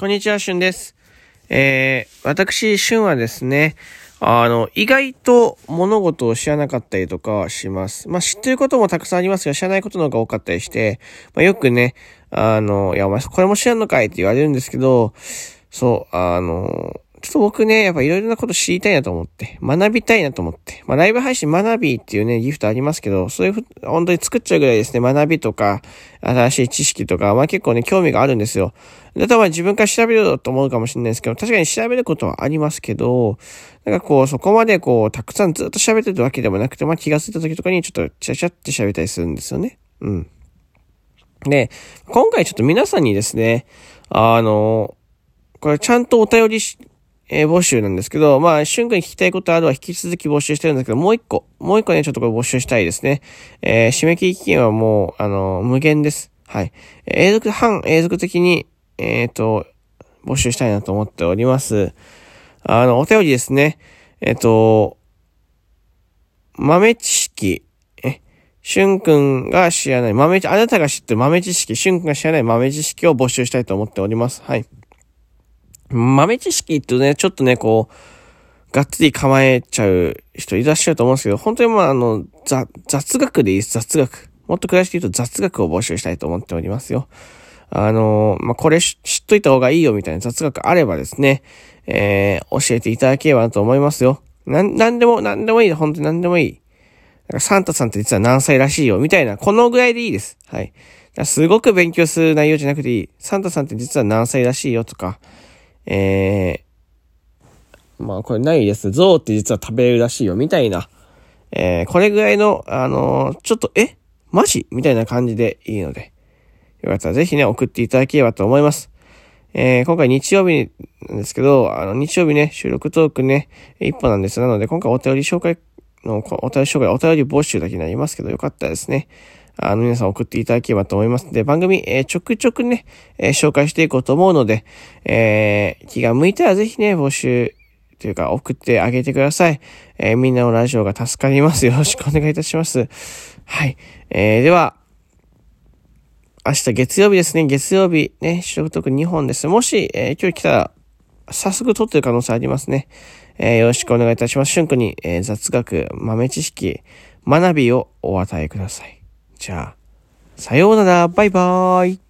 こんにちは、しゅんです。えー、私、しゅんはですね、あの、意外と物事を知らなかったりとかはします。まあ、知ってることもたくさんありますが、知らないことの方が多かったりして、まあ、よくね、あの、いや、お前、これも知らんのかいって言われるんですけど、そう、あの、ちょっと僕ね、やっぱいろいろなこと知りたいなと思って、学びたいなと思って、まあライブ配信学びっていうね、ギフトありますけど、そういうふ、本当に作っちゃうぐらいですね、学びとか、新しい知識とか、まあ結構ね、興味があるんですよ。だからまあ自分から調べようと思うかもしれないですけど、確かに調べることはありますけど、なんかこう、そこまでこう、たくさんずっと喋ってるわけでもなくて、まあ気がついた時とかにちょっとチャチャって喋ったりするんですよね。うん。で、今回ちょっと皆さんにですね、あの、これちゃんとお便りし、えー、募集なんですけど、まあ、瞬間に聞きたいことあるは引き続き募集してるんですけど、もう一個、もう一個ね、ちょっとこれ募集したいですね。えー、締め切り期限はもう、あの、無限です。はい。え永続、半永続的に、えっ、と、募集したいなと思っております。あの、お便りですね。えっ、と、豆知識、え、しゅんくんが知らない豆、あなたが知ってる豆知識、しゅんくんが知らない豆知識を募集したいと思っております。はい。豆知識ってね、ちょっとね、こう、がっつり構えちゃう人いらっしゃると思うんですけど、本当にまあ、あの、雑、雑学でいいです、雑学。もっと詳しく言うと雑学を募集したいと思っておりますよ。あのまあ、これ知っといた方がいいよみたいな雑学あればですね、えー、教えていただければなと思いますよ。なん、なんでも、なんでもいい。本当になんでもいい。なんかサンタさんって実は何歳らしいよ、みたいな、このぐらいでいいです。はい。すごく勉強する内容じゃなくていい。サンタさんって実は何歳らしいよとか、えー、まあこれないです。象って実は食べるらしいよ、みたいな。えー、これぐらいの、あのー、ちょっと、え？マジみたいな感じでいいので、よかったらぜひね、送っていただければと思います。えー、今回日曜日なんですけど、あの、日曜日ね、収録トークね、一歩なんです。なので、今回お便り紹介の、お便り紹介、お便り募集だけになりますけど、よかったですね。あの、皆さん送っていただければと思いますで、番組、えー、ちょくちょくね、えー、紹介していこうと思うので、えー、気が向いたらぜひね、募集、というか、送ってあげてください。え、みんなのラジオが助かります。よろしくお願いいたします。はい。えー、では、明日月曜日ですね。月曜日ね、収録特2本です。もし、え、今日来たら、早速撮ってる可能性ありますね。えー、よろしくお願いいたします。春君に、えー、雑学、豆知識、学びをお与えください。じゃあ、さようなら、バイバーイ。